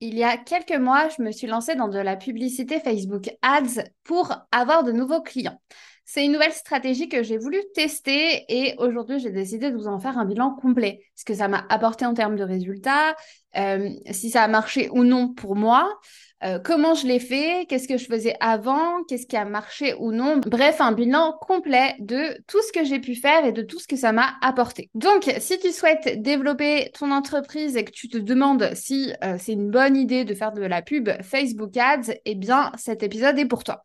Il y a quelques mois, je me suis lancée dans de la publicité Facebook Ads pour avoir de nouveaux clients. C'est une nouvelle stratégie que j'ai voulu tester et aujourd'hui, j'ai décidé de vous en faire un bilan complet. Ce que ça m'a apporté en termes de résultats, euh, si ça a marché ou non pour moi, euh, comment je l'ai fait, qu'est-ce que je faisais avant, qu'est-ce qui a marché ou non? Bref, un bilan complet de tout ce que j'ai pu faire et de tout ce que ça m'a apporté. Donc, si tu souhaites développer ton entreprise et que tu te demandes si euh, c'est une bonne idée de faire de la pub Facebook Ads, eh bien, cet épisode est pour toi.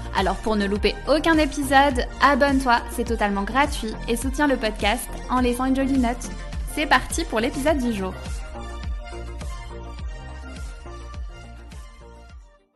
Alors pour ne louper aucun épisode, abonne-toi, c'est totalement gratuit et soutiens le podcast en laissant une jolie note. C'est parti pour l'épisode du jour.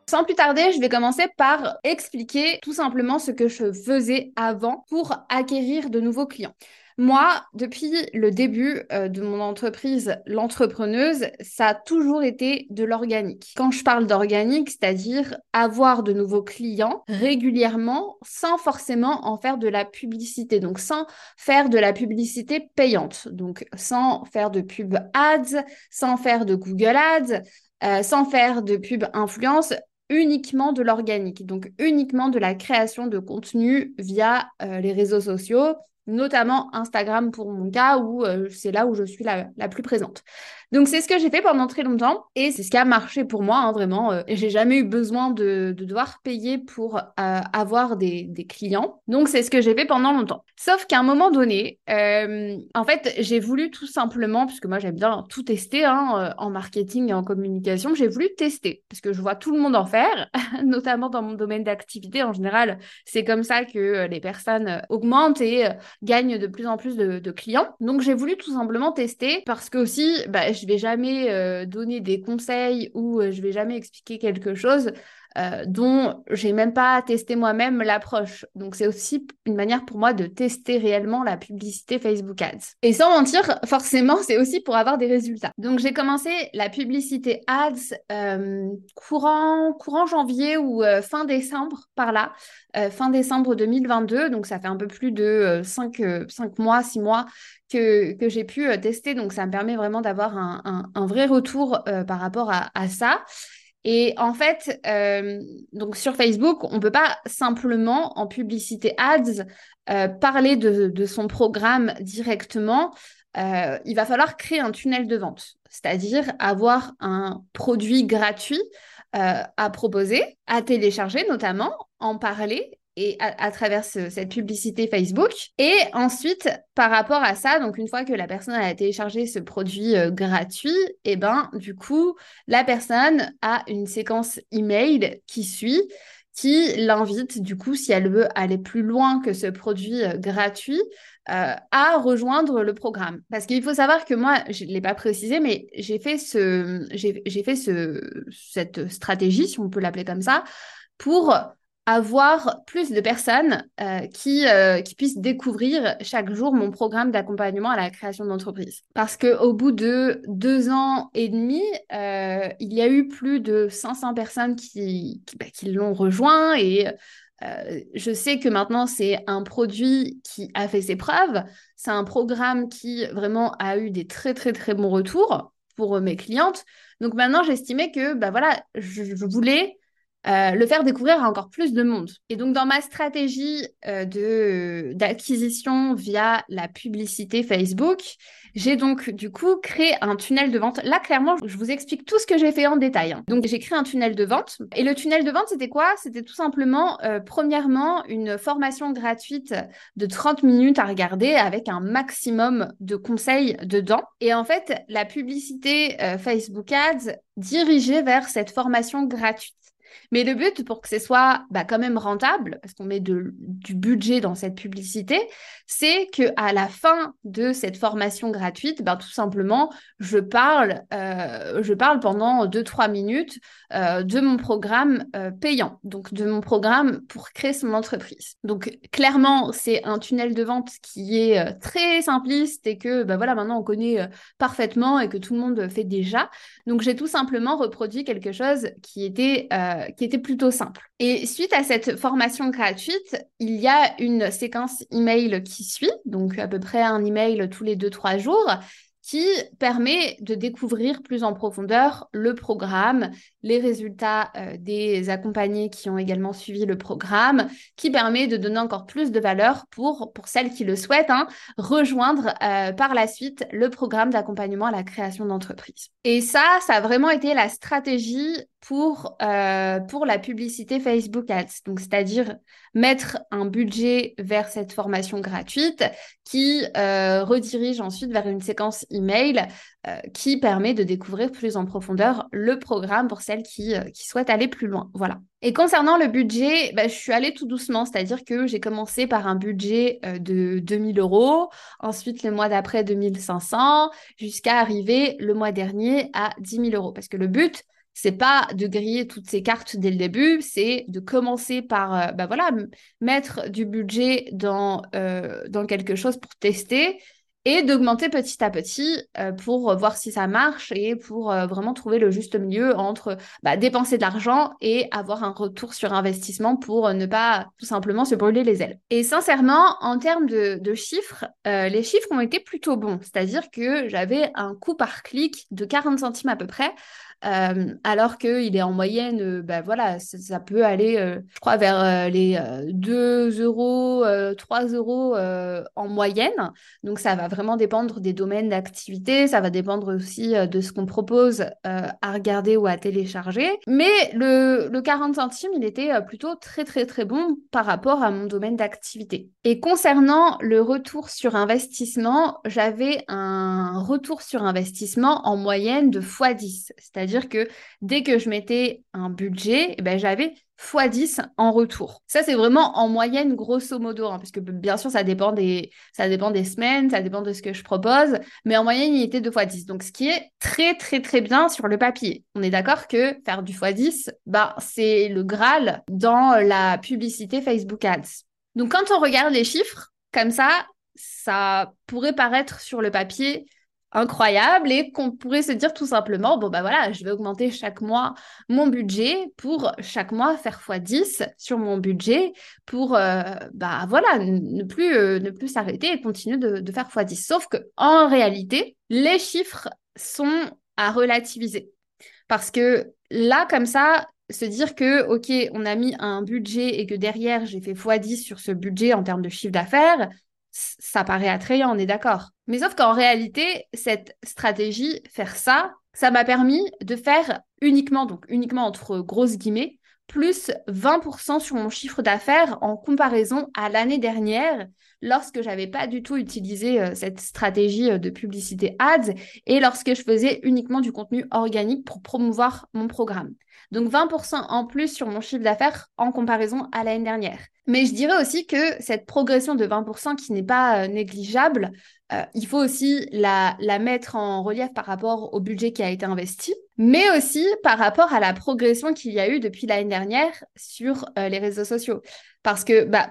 Sans plus tarder, je vais commencer par expliquer tout simplement ce que je faisais avant pour acquérir de nouveaux clients. Moi, depuis le début euh, de mon entreprise, l'entrepreneuse, ça a toujours été de l'organique. Quand je parle d'organique, c'est-à-dire avoir de nouveaux clients régulièrement sans forcément en faire de la publicité, donc sans faire de la publicité payante, donc sans faire de pub ads, sans faire de Google ads, euh, sans faire de pub influence, uniquement de l'organique, donc uniquement de la création de contenu via euh, les réseaux sociaux, notamment Instagram pour mon cas, où euh, c'est là où je suis la, la plus présente. Donc c'est ce que j'ai fait pendant très longtemps et c'est ce qui a marché pour moi, hein, vraiment. Euh, j'ai jamais eu besoin de, de devoir payer pour euh, avoir des, des, clients. Donc c'est ce que j'ai fait pendant longtemps. Sauf qu'à un moment donné, euh, en fait, j'ai voulu tout simplement, puisque moi j'aime bien tout tester hein, en marketing et en communication, j'ai voulu tester parce que je vois tout le monde en faire, notamment dans mon domaine d'activité. En général, c'est comme ça que les personnes augmentent et gagnent de plus en plus de, de clients. Donc j'ai voulu tout simplement tester parce que aussi, bah, je vais jamais euh, donner des conseils ou euh, je vais jamais expliquer quelque chose euh, dont j'ai même pas testé moi-même l'approche. Donc c'est aussi une manière pour moi de tester réellement la publicité Facebook Ads. Et sans mentir, forcément, c'est aussi pour avoir des résultats. Donc j'ai commencé la publicité Ads euh, courant courant janvier ou euh, fin décembre par là, fin décembre 2022. Donc ça fait un peu plus de 5, 5 mois, 6 mois que, que j'ai pu tester. Donc ça me permet vraiment d'avoir un, un, un, vrai retour par rapport à, à ça. Et en fait, euh, donc sur Facebook, on ne peut pas simplement en publicité ads euh, parler de, son programme directement. Euh, il va falloir créer un tunnel de vente, c'est-à-dire avoir un produit gratuit à proposer, à télécharger notamment, en parler et à, travers cette publicité Facebook. Et ensuite, par rapport à ça, donc une fois que la personne a téléchargé ce produit euh, gratuit, et eh ben du coup, la personne a une séquence email qui suit qui l'invite, du coup, si elle veut aller plus loin que ce produit euh, gratuit, euh, à rejoindre le programme. Parce qu'il faut savoir que moi, je ne l'ai pas précisé, mais j'ai fait, ce, j'ai, fait ce, cette stratégie, si on peut l'appeler comme ça, pour avoir plus de personnes euh, qui, euh, qui puissent découvrir chaque jour mon programme d'accompagnement à la création d'entreprise. Parce qu'au bout de deux ans et demi, euh, il y a eu plus de 500 personnes qui, bah, qui l'ont rejoint et je sais que maintenant c'est un produit qui a fait ses preuves. C'est un programme qui vraiment a eu des très très très bons retours pour mes clientes. Donc maintenant j'estimais que bah voilà, je voulais euh, le faire découvrir à encore plus de monde. Et donc dans ma stratégie euh, d'acquisition via la publicité Facebook, j'ai donc du coup créé un tunnel de vente. Là clairement, je vous explique tout ce que j'ai fait en détail. Hein. Donc j'ai créé un tunnel de vente et le tunnel de vente c'était quoi? C'était tout simplement euh, premièrement une formation gratuite de 30 minutes à regarder avec un maximum de conseils dedans. Et en fait, la publicité Facebook Ads dirigeait vers cette formation gratuite. Mais le but, pour que ce soit bah, quand même rentable, parce qu'on met du budget dans cette publicité, c'est que à la fin de cette formation gratuite, bah, tout simplement, je parle, euh, je parle pendant 2-3 minutes euh, de mon programme euh, payant, donc de mon programme pour créer son entreprise. Donc clairement, c'est un tunnel de vente qui est très simpliste et que bah, voilà, maintenant on connaît parfaitement et que tout le monde fait déjà. Donc j'ai tout simplement reproduit quelque chose qui était qui était plutôt simple. Et suite à cette formation gratuite, il y a une séquence email qui suit, donc à peu près un email tous les deux trois jours, qui permet de découvrir plus en profondeur le programme, les résultats euh, des accompagnés qui ont également suivi le programme, qui permet de donner encore plus de valeur pour, celles qui le souhaitent, hein, rejoindre euh, par la suite le programme d'accompagnement à la création d'entreprise. Et ça, ça a vraiment été la stratégie pour, euh, la publicité Facebook Ads. C'est-à-dire mettre un budget vers cette formation gratuite qui redirige ensuite vers une séquence email qui permet de découvrir plus en profondeur le programme pour celles qui, euh, qui souhaitent aller plus loin. Voilà. Et concernant le budget, bah, je suis allée tout doucement, c'est-à-dire que j'ai commencé par un budget euh, de 2000 euros, ensuite le mois d'après 2500, jusqu'à arriver le mois dernier à 10 000 euros. Parce que le but, c'est pas de griller toutes ces cartes dès le début, c'est de commencer par bah voilà, mettre du budget dans, dans quelque chose pour tester et d'augmenter petit à petit euh, pour voir si ça marche et pour euh, vraiment trouver le juste milieu entre bah, dépenser de l'argent et avoir un retour sur investissement pour ne pas tout simplement se brûler les ailes. Et sincèrement, en termes de, chiffres, euh, les chiffres ont été plutôt bons, c'est-à-dire que j'avais un coût par clic de 40 centimes à peu près. Euh, alors qu'il est en moyenne, euh, bah, voilà, ça, peut aller, euh, je crois, vers les 2 euros, 3 euros en moyenne. Donc, ça va vraiment dépendre des domaines d'activité, ça va dépendre aussi de ce qu'on propose à regarder ou à télécharger. Mais le, le 40 centimes, il était plutôt très, très, très bon par rapport à mon domaine d'activité. Et concernant le retour sur investissement, j'avais un retour sur investissement en moyenne de x10, c'est-à-dire c'est-à-dire que dès que je mettais un budget, eh ben, j'avais x10 en retour. Ça, c'est vraiment en moyenne, grosso modo, hein, parce que bien sûr, ça dépend, des, semaines, ça dépend de ce que je propose, mais en moyenne, il était de x10. Donc, ce qui est très, très, très bien sur le papier. On est d'accord que faire du x10, bah, c'est le Graal dans la publicité Facebook Ads. Donc, quand on regarde les chiffres, comme ça, ça pourrait paraître sur le papier incroyable et qu'on pourrait se dire tout simplement, bon, bah voilà, je vais augmenter chaque mois mon budget pour chaque mois faire x10 sur mon budget pour, euh, bah voilà, ne plus, euh, ne plus s'arrêter et continuer de, de faire x10. Sauf que en réalité, les chiffres sont à relativiser. Parce que là, comme ça, se dire que, OK, on a mis un budget et que derrière, j'ai fait x10 sur ce budget en termes de chiffre d'affaires, ça paraît attrayant, on est d'accord. Mais sauf qu'en réalité, cette stratégie, faire ça, ça m'a permis de faire uniquement, donc uniquement entre grosses guillemets, plus 20% sur mon chiffre d'affaires en comparaison à l'année dernière, lorsque j'avais pas du tout utilisé euh, cette stratégie euh, de publicité ads et lorsque je faisais uniquement du contenu organique pour promouvoir mon programme. Donc 20% en plus sur mon chiffre d'affaires en comparaison à l'année dernière. Mais je dirais aussi que cette progression de 20% qui n'est pas euh, négligeable, euh, il faut aussi la, mettre en relief par rapport au budget qui a été investi, mais aussi par rapport à la progression qu'il y a eu depuis l'année dernière sur euh, les réseaux sociaux. Parce que bah,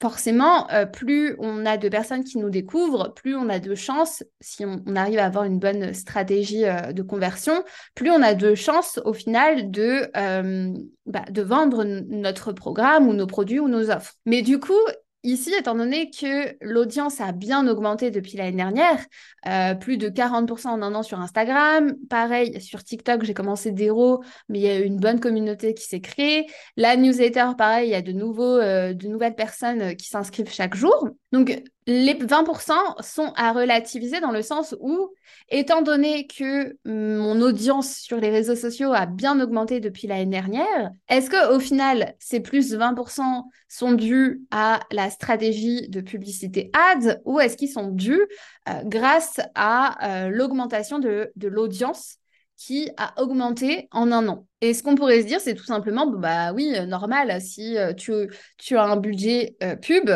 forcément, euh, plus on a de personnes qui nous découvrent, plus on a de chances, si on, arrive à avoir une bonne stratégie euh, de conversion, plus on a de chances au final de, euh, bah, de vendre notre programme ou nos produits ou nos offres. Mais du coup, Ici, étant donné que l'audience a bien augmenté depuis l'année dernière, euh, plus de 40% en un an sur Instagram, pareil sur TikTok, j'ai commencé zéro, mais il y a une bonne communauté qui s'est créée. La newsletter, pareil, il y a de, nouveaux, euh, de nouvelles personnes euh, qui s'inscrivent chaque jour. Donc, les 20% sont à relativiser dans le sens où, étant donné que mon audience sur les réseaux sociaux a bien augmenté depuis l'année dernière, est-ce que au final, ces plus 20% sont dus à la stratégie de publicité ads ou est-ce qu'ils sont dus euh, grâce à euh, l'augmentation de, l'audience qui a augmenté en un an? Et ce qu'on pourrait se dire, c'est tout simplement, bah oui, normal, si tu as un budget pub,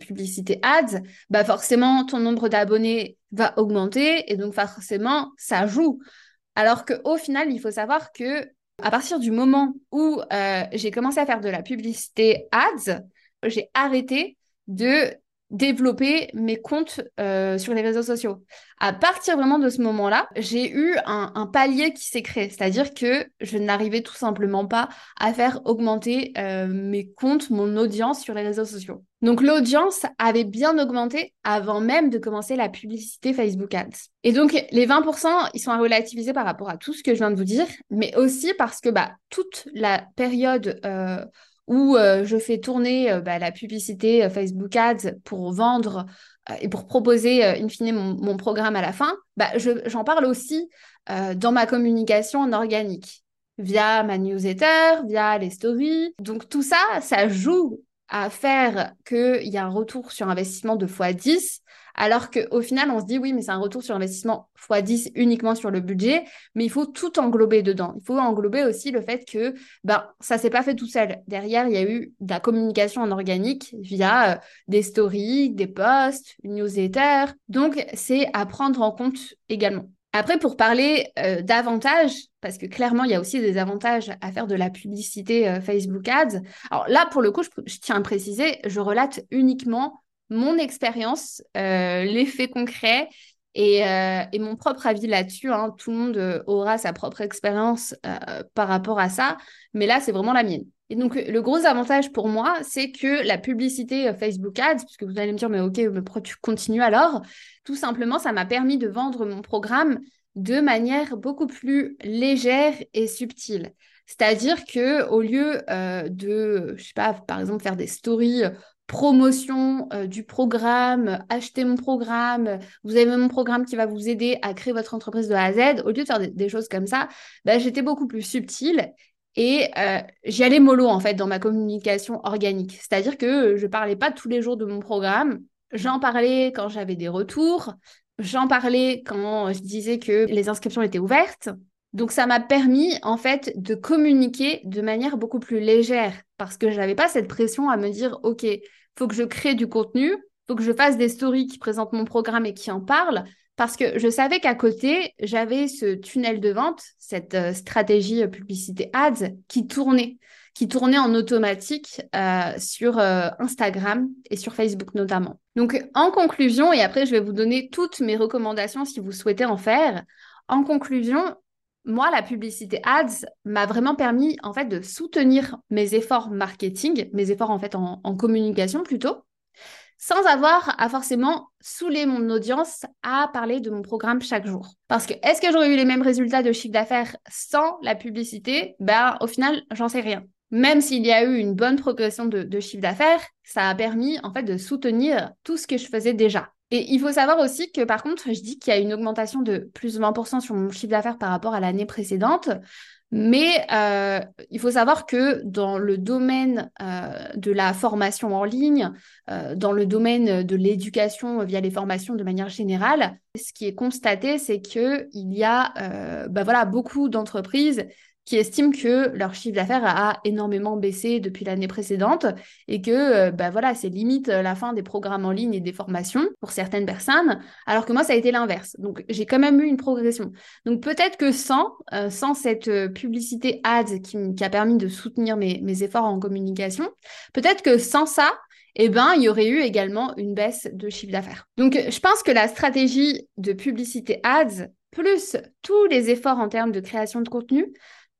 publicité ads, bah forcément ton nombre d'abonnés va augmenter et donc forcément ça joue. Alors qu'au final, il faut savoir que à partir du moment où euh, j'ai commencé à faire de la publicité ads, j'ai arrêté de développer mes comptes euh, sur les réseaux sociaux. À partir vraiment de ce moment-là, j'ai eu un, palier qui s'est créé, c'est-à-dire que je n'arrivais tout simplement pas à faire augmenter euh, mes comptes, mon audience sur les réseaux sociaux. Donc l'audience avait bien augmenté avant même de commencer la publicité Facebook Ads. Et donc les 20%, ils sont à relativiser par rapport à tout ce que je viens de vous dire, mais aussi parce que bah, toute la période euh, où euh, je fais tourner euh, bah, la publicité euh, Facebook Ads pour vendre et pour proposer in fine mon, programme à la fin, bah, j'en parle aussi dans ma communication en organique, via ma newsletter, via les stories. Donc tout ça, ça joue à faire qu'il y a un retour sur investissement de x10 alors qu'au final, on se dit oui, mais c'est un retour sur investissement x10 uniquement sur le budget, mais il faut tout englober dedans. Il faut englober aussi le fait que ben, ça ne s'est pas fait tout seul. Derrière, il y a eu de la communication en organique via euh, des stories, des posts, une newsletter. Donc, c'est à prendre en compte également. Après, pour parler euh, d'avantages, parce que clairement, il y a aussi des avantages à faire de la publicité euh, Facebook Ads. Alors là, pour le coup, je, tiens à préciser, je relate uniquement mon expérience, euh, l'effet concret euh, et, mon propre avis là-dessus. Hein. Tout le monde euh, aura sa propre expérience par rapport à ça, mais là, c'est vraiment la mienne. Et donc, le gros avantage pour moi, c'est que la publicité Facebook Ads, puisque vous allez me dire, mais ok, mais pourquoi tu continues alors? Tout simplement, ça m'a permis de vendre mon programme de manière beaucoup plus légère et subtile. C'est-à-dire que au lieu de, je sais pas, par exemple, faire des stories promotion euh, du programme, acheter mon programme, vous avez mon programme qui va vous aider à créer votre entreprise de A à Z, au lieu de faire des, choses comme ça, bah, j'étais beaucoup plus subtile et euh, j'y allais mollo en fait dans ma communication organique. C'est-à-dire que je parlais pas tous les jours de mon programme, j'en parlais quand j'avais des retours, j'en parlais quand je disais que les inscriptions étaient ouvertes. Donc ça m'a permis en fait de communiquer de manière beaucoup plus légère parce que je n'avais pas cette pression à me dire OK, faut que je crée du contenu, faut que je fasse des stories qui présentent mon programme et qui en parlent, parce que je savais qu'à côté, j'avais ce tunnel de vente, cette euh, stratégie euh, publicité ads qui tournait, qui tournait en automatique euh, sur Instagram et sur Facebook notamment. Donc en conclusion, et après je vais vous donner toutes mes recommandations si vous souhaitez en faire, en conclusion, moi, la publicité ads m'a vraiment permis en fait de soutenir mes efforts marketing, mes efforts en fait en, communication plutôt, sans avoir à forcément saouler mon audience à parler de mon programme chaque jour. Parce que est-ce que j'aurais eu les mêmes résultats de chiffre d'affaires sans la publicité? Ben au final, j'en sais rien. Même s'il y a eu une bonne progression de, de chiffre d'affaires, ça a permis en fait de soutenir tout ce que je faisais déjà. Et il faut savoir aussi que par contre, je dis qu'il y a une augmentation de plus de 20% sur mon chiffre d'affaires par rapport à l'année précédente. Mais euh, il faut savoir que dans le domaine euh, de la formation en ligne, euh, dans le domaine de l'éducation via les formations de manière générale, ce qui est constaté, c'est qu'il y a bah voilà, beaucoup d'entreprises qui estiment que leur chiffre d'affaires a énormément baissé depuis l'année précédente et que ben voilà, c'est limite la fin des programmes en ligne et des formations pour certaines personnes, alors que moi, ça a été l'inverse. Donc, j'ai quand même eu une progression. Donc, peut-être que sans, euh, sans cette euh, publicité ads qui, a permis de soutenir mes, mes efforts en communication, peut-être que sans ça, eh ben, il y aurait eu également une baisse de chiffre d'affaires. Donc, je pense que la stratégie de publicité ads, plus tous les efforts en termes de création de contenu,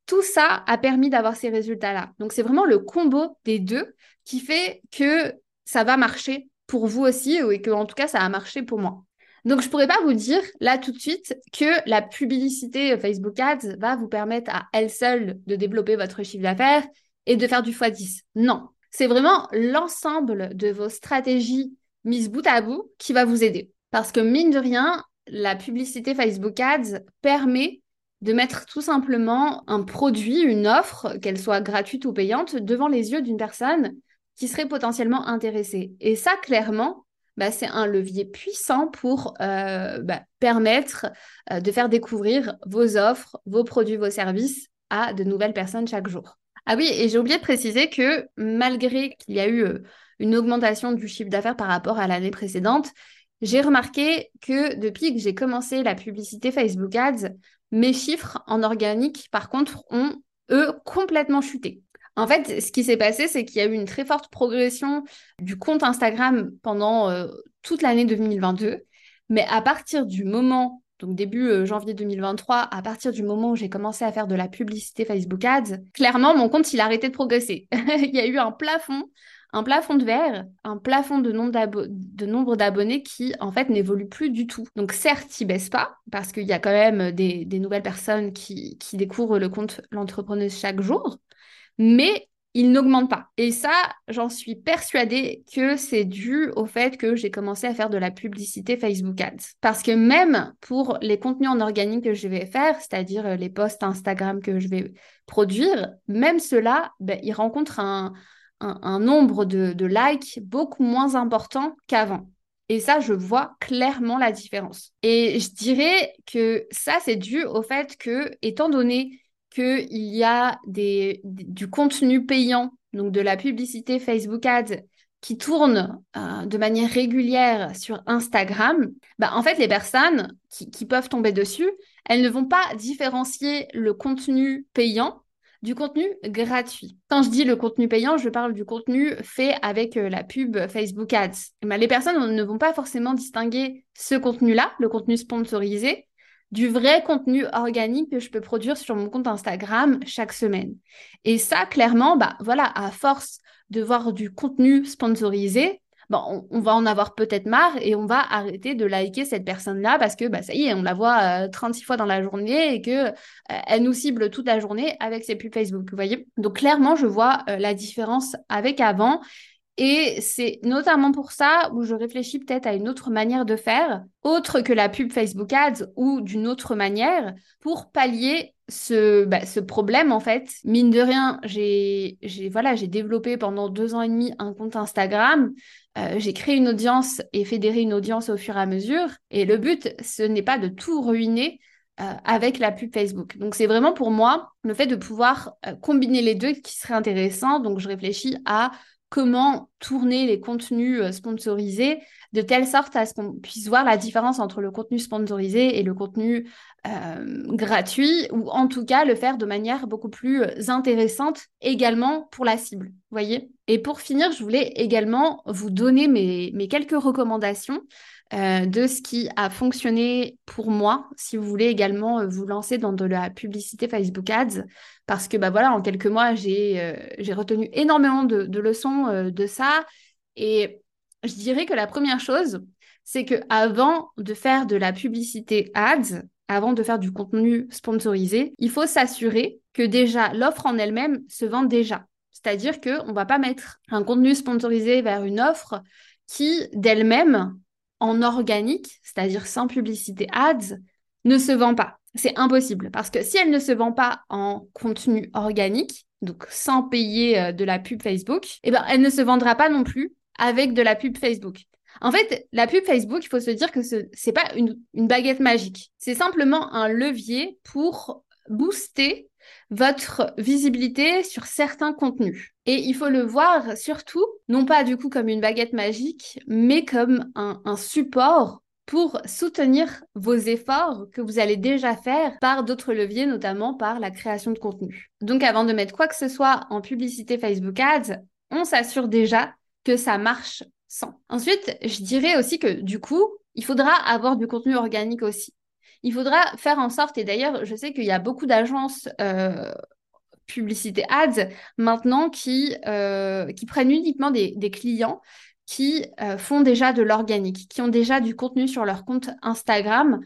tout ça a permis d'avoir ces résultats-là. Donc, c'est vraiment le combo des deux qui fait que ça va marcher pour vous aussi et que, en tout cas, ça a marché pour moi. Donc, je ne pourrais pas vous dire là tout de suite que la publicité Facebook Ads va vous permettre à elle seule de développer votre chiffre d'affaires et de faire du x10. Non, c'est vraiment l'ensemble de vos stratégies mises bout à bout qui va vous aider. Parce que mine de rien, la publicité Facebook Ads permet de mettre tout simplement un produit, une offre, qu'elle soit gratuite ou payante, devant les yeux d'une personne qui serait potentiellement intéressée. Et ça, clairement, bah, c'est un levier puissant pour euh, bah, permettre euh, de faire découvrir vos offres, vos produits, vos services à de nouvelles personnes chaque jour. Ah oui, et j'ai oublié de préciser que malgré qu'il y a eu euh, une augmentation du chiffre d'affaires par rapport à l'année précédente, j'ai remarqué que depuis que j'ai commencé la publicité Facebook Ads, mes chiffres en organique, par contre, ont, eux, complètement chuté. En fait, ce qui s'est passé, c'est qu'il y a eu une très forte progression du compte Instagram pendant euh, toute l'année 2022. Mais à partir du moment, donc début euh, janvier 2023, à partir du moment où j'ai commencé à faire de la publicité Facebook Ads, clairement, mon compte, il a arrêté de progresser. il y a eu un plafond, un plafond de verre, un plafond de nombre d'abonnés qui, en fait, n'évolue plus du tout. Donc, certes, il baisse pas, parce qu'il y a quand même des, nouvelles personnes qui, découvrent le compte L'entrepreneuse chaque jour mais il n'augmente pas. Et ça, j'en suis persuadée que c'est dû au fait que j'ai commencé à faire de la publicité Facebook Ads. Parce que même pour les contenus en organique que je vais faire, c'est-à-dire les posts Instagram que je vais produire, même ceux-là, ben, ils rencontrent un, nombre de, likes beaucoup moins important qu'avant. Et ça, je vois clairement la différence. Et je dirais que ça, c'est dû au fait que, étant donné qu'il y a du contenu payant, donc de la publicité Facebook Ads qui tourne euh, de manière régulière sur Instagram, bah, en fait, les personnes qui, peuvent tomber dessus, elles ne vont pas différencier le contenu payant du contenu gratuit. Quand je dis le contenu payant, je parle du contenu fait avec euh, la pub Facebook Ads. Bah, les personnes ne vont pas forcément distinguer ce contenu-là, le contenu sponsorisé, du vrai contenu organique que je peux produire sur mon compte Instagram chaque semaine. Et ça, clairement, bah voilà, à force de voir du contenu sponsorisé, on, va en avoir peut-être marre et on va arrêter de liker cette personne-là parce que bah, ça y est, on la voit 36 euh, fois dans la journée et que euh, elle nous cible toute la journée avec ses pubs Facebook, vous voyez. Donc clairement, je vois euh, la différence avec avant et c'est notamment pour ça où je réfléchis peut-être à une autre manière de faire, autre que la pub Facebook Ads ou d'une autre manière, pour pallier ce, bah, ce problème en fait. Mine de rien, j'ai voilà, j'ai développé pendant deux ans et demi un compte Instagram. Euh, j'ai créé une audience et fédéré une audience au fur et à mesure. Et le but, ce n'est pas de tout ruiner, euh, avec la pub Facebook. Donc c'est vraiment pour moi le fait de pouvoir euh, combiner les deux qui serait intéressant. Donc je réfléchis à comment tourner les contenus euh, sponsorisés de telle sorte à ce qu'on puisse voir la différence entre le contenu sponsorisé et le contenu euh, gratuit, ou en tout cas le faire de manière beaucoup plus euh, intéressante également pour la cible. Voyez? Et pour finir, je voulais également vous donner mes, mes quelques recommandations euh, de ce qui a fonctionné pour moi, si vous voulez également euh, vous lancer dans de la publicité Facebook Ads, parce que bah voilà, en quelques mois, j'ai euh, retenu énormément de, de leçons de ça. Et je dirais que la première chose, c'est que avant de faire de la publicité ads, avant de faire du contenu sponsorisé, il faut s'assurer que déjà l'offre en elle-même se vend déjà. C'est-à-dire qu'on ne va pas mettre un contenu sponsorisé vers une offre qui d'elle-même en organique, c'est-à-dire sans publicité ads, ne se vend pas. C'est impossible parce que si elle ne se vend pas en contenu organique, donc sans payer euh, de la pub Facebook, eh ben, elle ne se vendra pas non plus avec de la pub Facebook. En fait, la pub Facebook, il faut se dire que ce n'est pas une, une baguette magique. C'est simplement un levier pour booster votre visibilité sur certains contenus. Et il faut le voir surtout, non pas du coup comme une baguette magique, mais comme un, support pour soutenir vos efforts que vous allez déjà faire par d'autres leviers, notamment par la création de contenu. Donc avant de mettre quoi que ce soit en publicité Facebook Ads, on s'assure déjà que ça marche sans. Ensuite, je dirais aussi que du coup, il faudra avoir du contenu organique aussi il faudra faire en sorte, et d'ailleurs, je sais qu'il y a beaucoup d'agences euh, publicité ads maintenant qui, euh, prennent uniquement des, clients qui euh, font déjà de l'organique, qui ont déjà du contenu sur leur compte Instagram,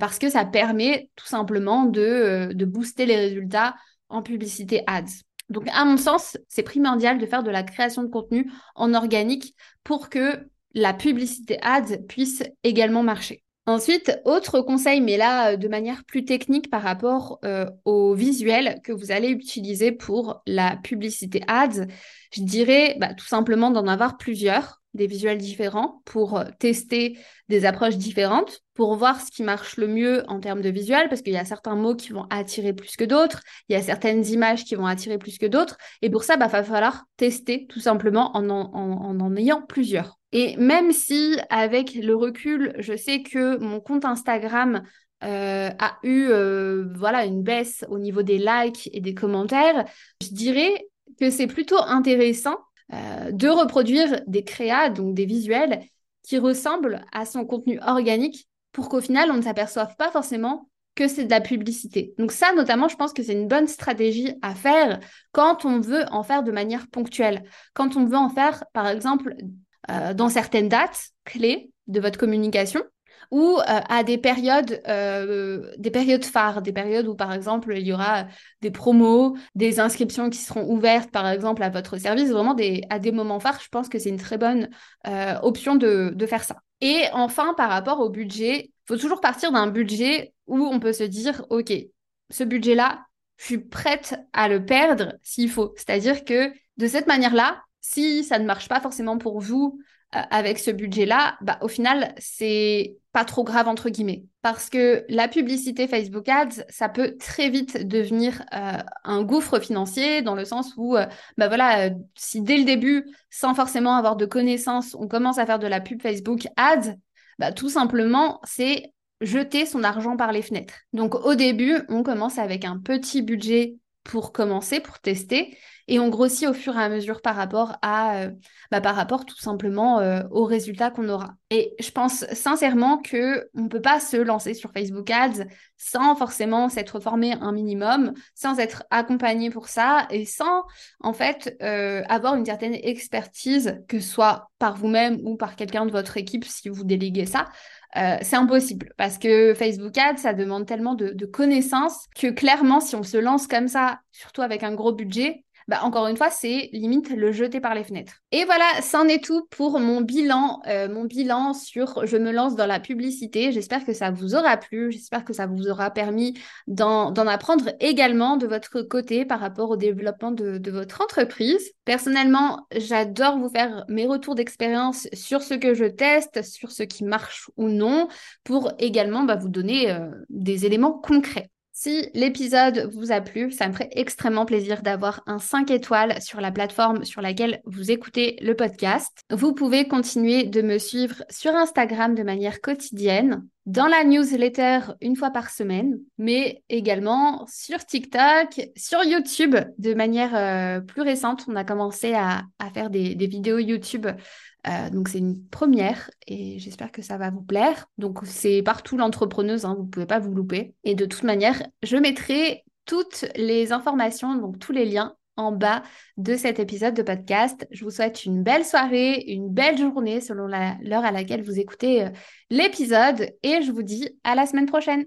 parce que ça permet tout simplement de, de booster les résultats en publicité ads. Donc, à mon sens, c'est primordial de faire de la création de contenu en organique pour que la publicité ads puisse également marcher. Ensuite, autre conseil, mais là euh, de manière plus technique par rapport euh, au visuel que vous allez utiliser pour la publicité ads, je dirais bah, tout simplement d'en avoir plusieurs. Des visuels différents pour tester des approches différentes, pour voir ce qui marche le mieux en termes de visuel, parce qu'il y a certains mots qui vont attirer plus que d'autres, il y a certaines images qui vont attirer plus que d'autres, et pour ça, il bah, va falloir tester tout simplement en en, en ayant plusieurs. Et même si avec le recul, je sais que mon compte Instagram euh, a eu euh, voilà une baisse au niveau des likes et des commentaires, je dirais que c'est plutôt intéressant euh, de reproduire des créas, donc des visuels, qui ressemblent à son contenu organique pour qu'au final, on ne s'aperçoive pas forcément que c'est de la publicité. Donc ça, notamment, je pense que c'est une bonne stratégie à faire quand on veut en faire de manière ponctuelle. Quand on veut en faire, par exemple, dans certaines dates clés de votre communication, ou euh, à des périodes, euh, des périodes phares, des périodes où par exemple il y aura des promos, des inscriptions qui seront ouvertes par exemple à votre service, vraiment à des moments phares, je pense que c'est une très bonne euh, option de faire ça. Et enfin, par rapport au budget, il faut toujours partir d'un budget où on peut se dire, OK, ce budget-là, je suis prête à le perdre s'il faut. C'est-à-dire que de cette manière-là, si ça ne marche pas forcément pour vous avec ce budget-là, bah, au final, c'est pas trop grave entre guillemets. Parce que la publicité Facebook Ads, ça peut très vite devenir euh, un gouffre financier dans le sens où, euh, bah voilà, euh, si dès le début, sans forcément avoir de connaissances, on commence à faire de la pub Facebook Ads, bah tout simplement, c'est jeter son argent par les fenêtres. Donc au début, on commence avec un petit budget pour commencer, pour tester. Et on grossit au fur et à mesure par rapport à, euh, bah, par rapport tout simplement euh, aux résultats qu'on aura. Et je pense sincèrement que on peut pas se lancer sur Facebook Ads sans forcément s'être formé un minimum, sans être accompagné pour ça et sans en fait euh, avoir une certaine expertise, que ce soit par vous-même ou par quelqu'un de votre équipe si vous déléguez ça. Euh, c'est impossible parce que Facebook Ads, ça demande tellement de, de, connaissances que clairement, si on se lance comme ça, surtout avec un gros budget, bah, encore une fois, c'est limite le jeter par les fenêtres. Et voilà, c'en est tout pour mon bilan, euh, mon bilan sur je me lance dans la publicité. J'espère que ça vous aura plu, j'espère que ça vous aura permis d'en apprendre également de votre côté par rapport au développement de, votre entreprise. Personnellement, j'adore vous faire mes retours d'expérience sur ce que je teste, sur ce qui marche ou non, pour également bah, vous donner euh, des éléments concrets. Si l'épisode vous a plu, ça me ferait extrêmement plaisir d'avoir un 5 étoiles sur la plateforme sur laquelle vous écoutez le podcast. Vous pouvez continuer de me suivre sur Instagram de manière quotidienne, dans la newsletter une fois par semaine, mais également sur TikTok, sur YouTube de manière euh, plus récente. On a commencé à, faire des, vidéos YouTube euh, donc c'est une première et j'espère que ça va vous plaire. Donc c'est partout l'entrepreneuse, hein, vous ne pouvez pas vous louper. Et de toute manière, je mettrai toutes les informations, donc tous les liens en bas de cet épisode de podcast. Je vous souhaite une belle soirée, une belle journée selon l'heure à laquelle vous écoutez euh, l'épisode et je vous dis à la semaine prochaine.